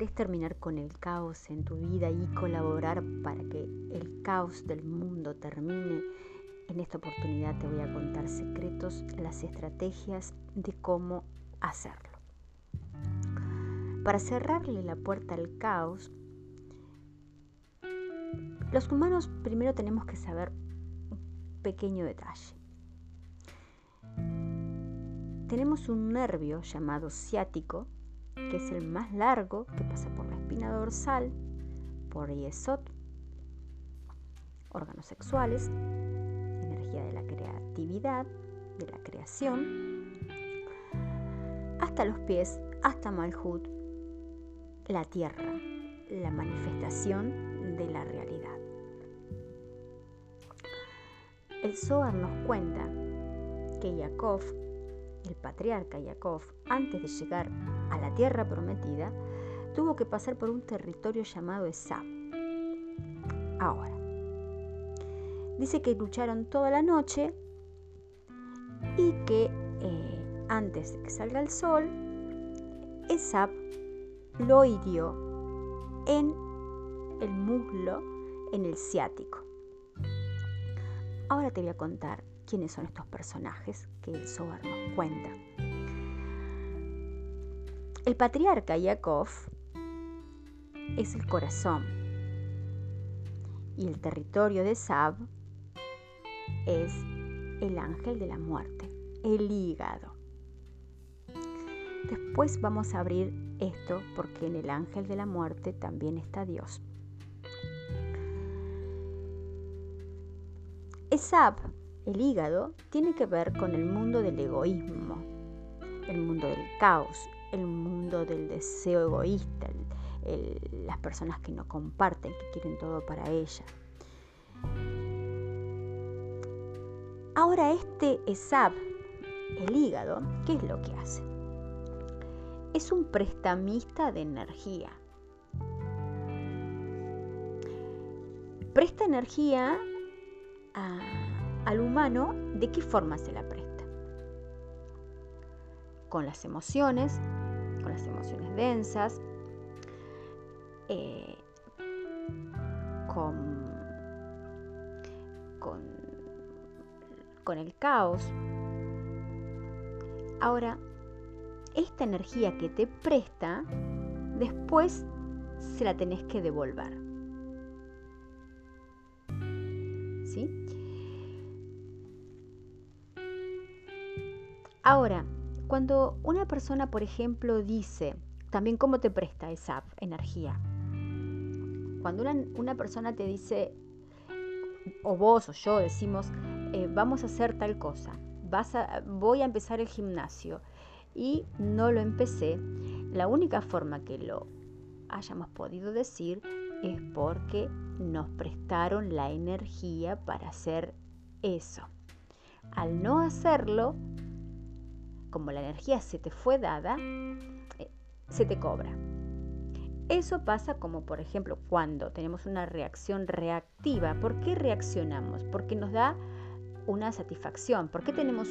querés terminar con el caos en tu vida y colaborar para que el caos del mundo termine, en esta oportunidad te voy a contar secretos, las estrategias de cómo hacerlo. Para cerrarle la puerta al caos, los humanos primero tenemos que saber un pequeño detalle. Tenemos un nervio llamado ciático que es el más largo, que pasa por la espina dorsal, por yesod, órganos sexuales, energía de la creatividad, de la creación, hasta los pies, hasta Malhut, la tierra, la manifestación de la realidad. El Zohar nos cuenta que Yaakov el patriarca Jacob, antes de llegar a la tierra prometida, tuvo que pasar por un territorio llamado Esab. Ahora, dice que lucharon toda la noche y que eh, antes de que salga el sol, Esab lo hirió en el muslo, en el ciático. Ahora te voy a contar quiénes son estos personajes que Zohar nos cuenta. El patriarca Yaakov es el corazón y el territorio de Sab es el ángel de la muerte, el hígado. Después vamos a abrir esto porque en el ángel de la muerte también está Dios. Esab el hígado tiene que ver con el mundo del egoísmo, el mundo del caos, el mundo del deseo egoísta, las personas que no comparten, que quieren todo para ella. Ahora este ESAP, el hígado, ¿qué es lo que hace? Es un prestamista de energía. Presta energía al humano, ¿de qué forma se la presta? Con las emociones, con las emociones densas, eh, con, con, con el caos. Ahora, esta energía que te presta, después se la tenés que devolver. ¿Sí? Ahora, cuando una persona, por ejemplo, dice, también cómo te presta esa energía. Cuando una, persona te dice, o vos o yo decimos, eh, vamos a hacer tal cosa, vas voy a empezar el gimnasio y no lo empecé, la única forma que lo hayamos podido decir es porque nos prestaron la energía para hacer eso. Al no hacerlo, como la energía se te fue dada, eh, se te cobra. Eso pasa como por ejemplo cuando tenemos una reacción reactiva. ¿Por qué reaccionamos? Porque nos da una satisfacción. ¿Por qué tenemos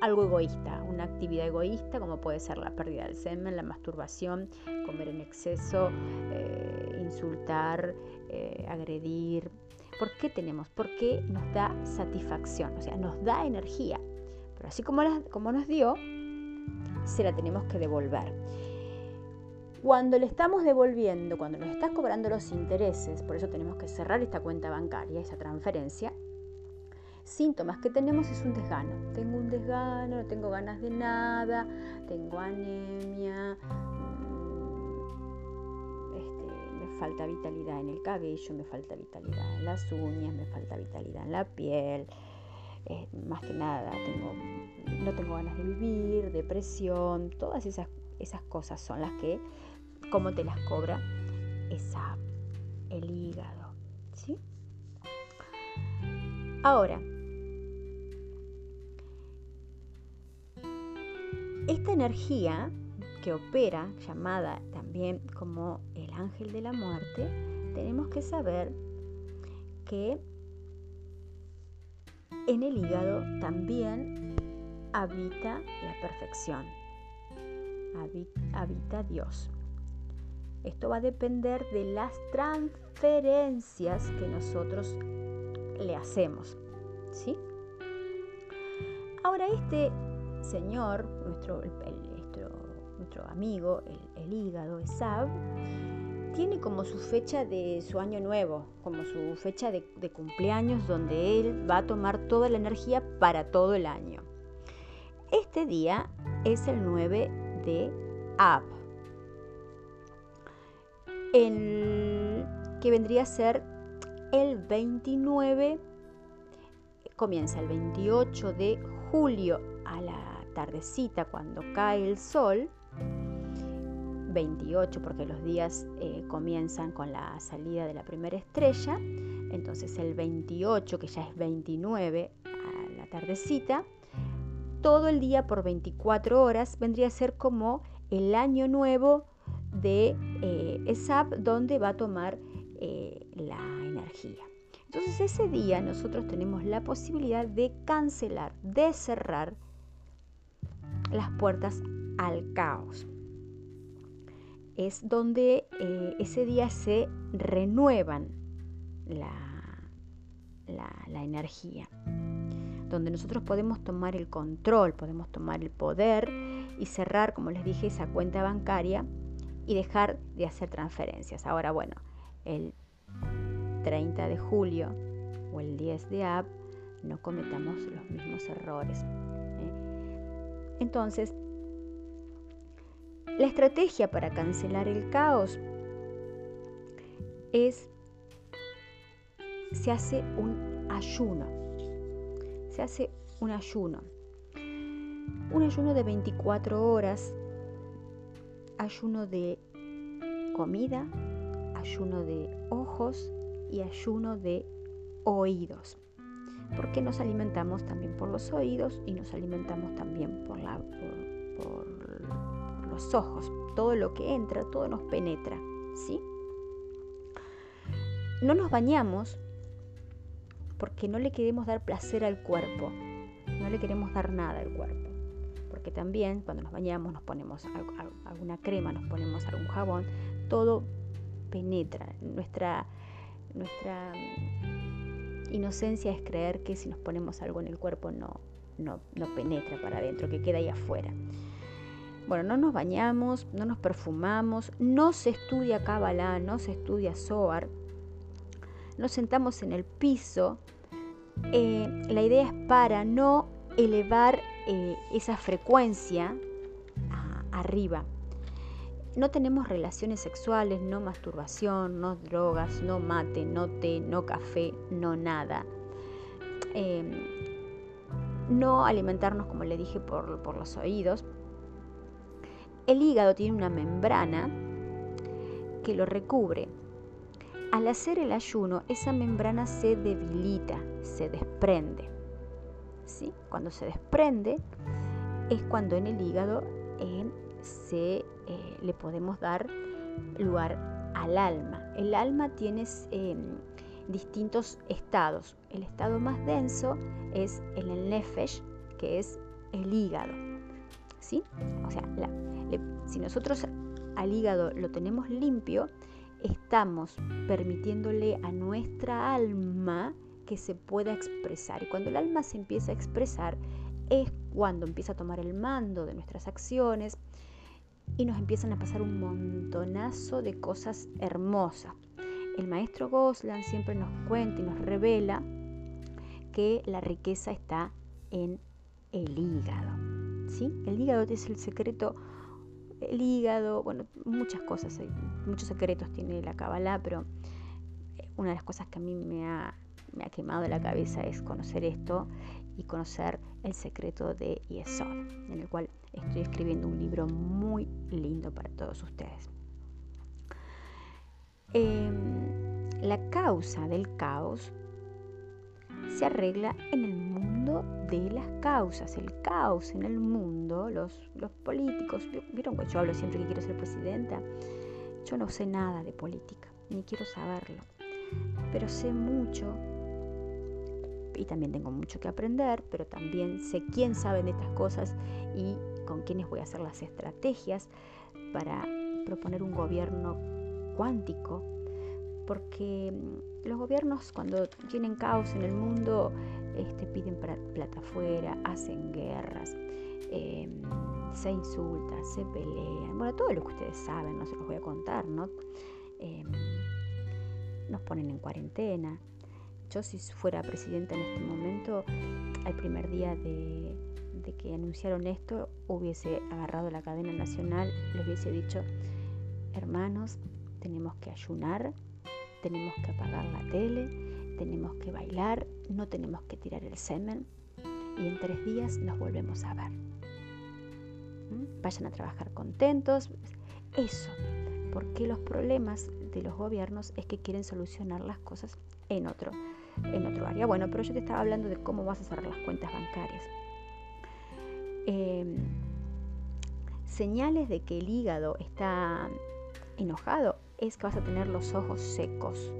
algo egoísta? Una actividad egoísta como puede ser la pérdida del semen, la masturbación, comer en exceso, eh, insultar, eh, agredir. ¿Por qué tenemos? Porque nos da satisfacción, o sea, nos da energía. Pero así como, como nos dio, se la tenemos que devolver. Cuando le estamos devolviendo, cuando nos está cobrando los intereses, por eso tenemos que cerrar esta cuenta bancaria, esa transferencia, síntomas que tenemos es un desgano. Tengo un desgano, no tengo ganas de nada, tengo anemia, mm, este, me falta vitalidad en el cabello, me falta vitalidad en las uñas, me falta vitalidad en la piel, eh, más que nada, tengo, no tengo ganas de vivir, depresión, todas esas, esas cosas son las que, como te las cobra esa, el hígado. ¿sí? Ahora, esta energía que opera, llamada también como el ángel de la muerte, tenemos que saber que en el hígado también habita la perfección, habita Dios. Esto va a depender de las transferencias que nosotros le hacemos. ¿Sí? Ahora este señor, nuestro, nuestro, amigo, el, hígado, Esab, tiene como su fecha de su año nuevo, como su fecha de, cumpleaños donde él va a tomar toda la energía para todo el año. Este día es el 9 de Ab, el, que vendría a ser el 29, comienza el 28 de julio a la tardecita cuando cae el sol, 28 porque los días eh, comienzan con la salida de la primera estrella, entonces el 28 que ya es 29 a la tardecita, todo el día por 24 horas vendría a ser como el año nuevo de eh, ESAP donde va a tomar eh, la energía. Entonces ese día nosotros tenemos la posibilidad de cancelar, de cerrar las puertas al caos. Es donde eh, ese día se renuevan la, la energía donde nosotros podemos tomar el control, podemos tomar el poder y cerrar, como les dije, esa cuenta bancaria y dejar de hacer transferencias. Ahora, bueno, el 30 de julio o el 10 de app no cometamos los mismos errores. ¿eh? Entonces, la estrategia para cancelar el caos es, se hace un ayuno, se hace un ayuno, un ayuno de 24 horas, ayuno de comida, ayuno de ojos y ayuno de oídos. Porque nos alimentamos también por los oídos y nos alimentamos también por, la, ojos. Todo lo que entra, todo nos penetra. ¿sí? No nos bañamos porque no le queremos dar placer al cuerpo. No le queremos dar nada al cuerpo. Porque también cuando nos bañamos nos ponemos alguna crema, nos ponemos algún jabón, todo penetra. Nuestra, nuestra mm, inocencia es creer que si nos ponemos algo en el cuerpo no, no, penetra para adentro, que queda ahí afuera. Bueno, no nos bañamos, no nos perfumamos, no se estudia Kabbalah, no se estudia Zohar, nos sentamos en el piso. Eh, la idea es para no elevar eh, esa frecuencia arriba. No tenemos relaciones sexuales, no masturbación, no drogas, no mate, no té, no café, no nada. Em, no alimentarnos, como le dije, por, por los oídos. El hígado tiene una membrana que lo recubre. Al hacer el ayuno, esa membrana se debilita, se desprende. ¿Sí? Cuando se desprende es cuando en el hígado se eh, le podemos dar lugar al alma. El alma tiene em, distintos estados. El estado más denso es el nefesh, que es el hígado. ¿Sí? O sea, si nosotros al hígado lo tenemos limpio, estamos permitiéndole a nuestra alma que se pueda expresar. Y cuando el alma se empieza a expresar, es cuando empieza a tomar el mando de nuestras acciones, y nos empiezan a pasar un montonazo de cosas hermosas. El maestro Goslan siempre nos cuenta y nos revela que la riqueza está en el hígado. ¿sí? El hígado es el secreto, el hígado, bueno, muchas cosas, muchos secretos tiene la Kabbalah, pero eh, una de las cosas que a mí me ha, me ha quemado la cabeza es conocer esto y conocer el secreto de Yesod, en el cual estoy escribiendo un libro muy lindo para todos ustedes. Em, la causa del caos se arregla en el mundo de las causas. El caos en el mundo, los, los políticos, vieron que yo hablo siempre que quiero ser presidenta. Yo no sé nada de política, ni quiero saberlo, pero sé mucho y también tengo mucho que aprender, pero también sé quién sabe de estas cosas y con quiénes voy a hacer las estrategias para, proponer un gobierno cuántico, porque mm, los gobiernos cuando tienen caos en el mundo este, piden plata afuera, hacen guerras, em, se insultan, se pelean, bueno, todo lo que ustedes saben, no se los voy a contar, ¿no? Em, nos ponen en cuarentena. Yo si fuera presidenta en este momento, al primer día de, de que anunciaron esto, hubiese agarrado la cadena nacional, les hubiese dicho, hermanos, tenemos que ayunar, tenemos que apagar la tele, tenemos que bailar, no tenemos que tirar el semen y en tres días nos volvemos a ver. ¿Mm? Vayan a trabajar contentos. Eso, porque los problemas de los gobiernos es que quieren solucionar las cosas en otro, en otro área. Bueno, pero yo te estaba hablando de cómo vas a cerrar las cuentas bancarias. Em, señales de que el hígado está enojado es que vas a tener los ojos secos.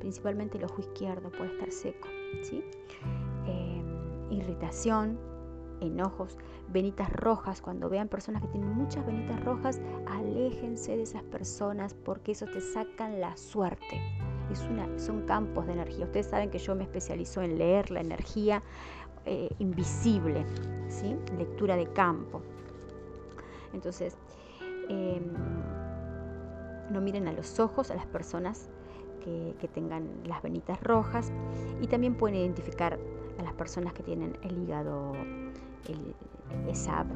Principalmente el ojo izquierdo puede estar seco. ¿sí? Em, irritación, enojos, venitas rojas. Cuando vean personas que tienen muchas venitas rojas, aléjense de esas personas porque eso te sacan la suerte. Es una, son campos de energía. Ustedes saben que yo me especializo en leer la energía eh, invisible, ¿sí? lectura de campo. Entonces, em, no miren a los ojos a las personas que, tengan las venitas rojas y también pueden identificar a las personas que tienen el hígado, el ESAB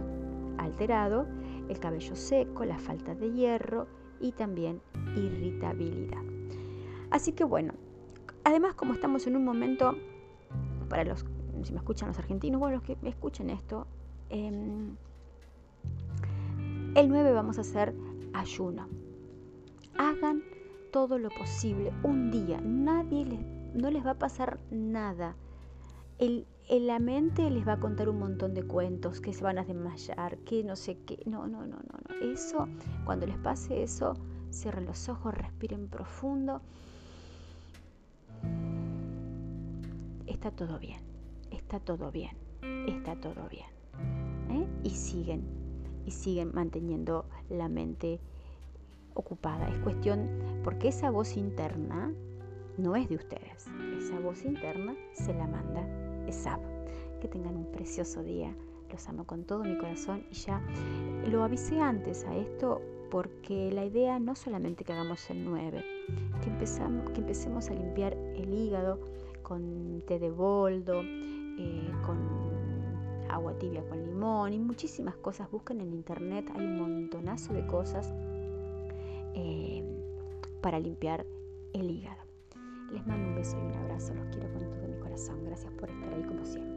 alterado, el cabello seco, la falta de hierro y también irritabilidad. Así que bueno, además como estamos en un momento, para los, si me escuchan los argentinos, bueno, los que me escuchen esto, em, el 9 vamos a hacer ayuno hagan todo lo posible. Un día, nadie les, no les va a pasar nada. El, la mente les va a contar un montón de cuentos, que se van a desmayar, que no sé qué. No, no, no, no, no. Eso, cuando les pase eso, cierren los ojos, respiren profundo. Está todo bien, está todo bien, está todo bien. ¿eh? Y siguen, y siguen manteniendo la mente ocupada. Es cuestión, porque esa voz interna no es de ustedes. Esa voz interna se la manda ESAP. Que tengan un precioso día. Los amo con todo mi corazón y ya lo avisé antes a esto porque la idea no solamente que hagamos el 9, que, empezamos, que empecemos a limpiar el hígado con té de boldo, eh, con agua tibia con limón y muchísimas cosas. Busquen en internet, hay un montonazo de cosas eh, para limpiar el hígado. Les mando un beso y un abrazo, los quiero con todo mi corazón. Gracias por estar ahí como siempre.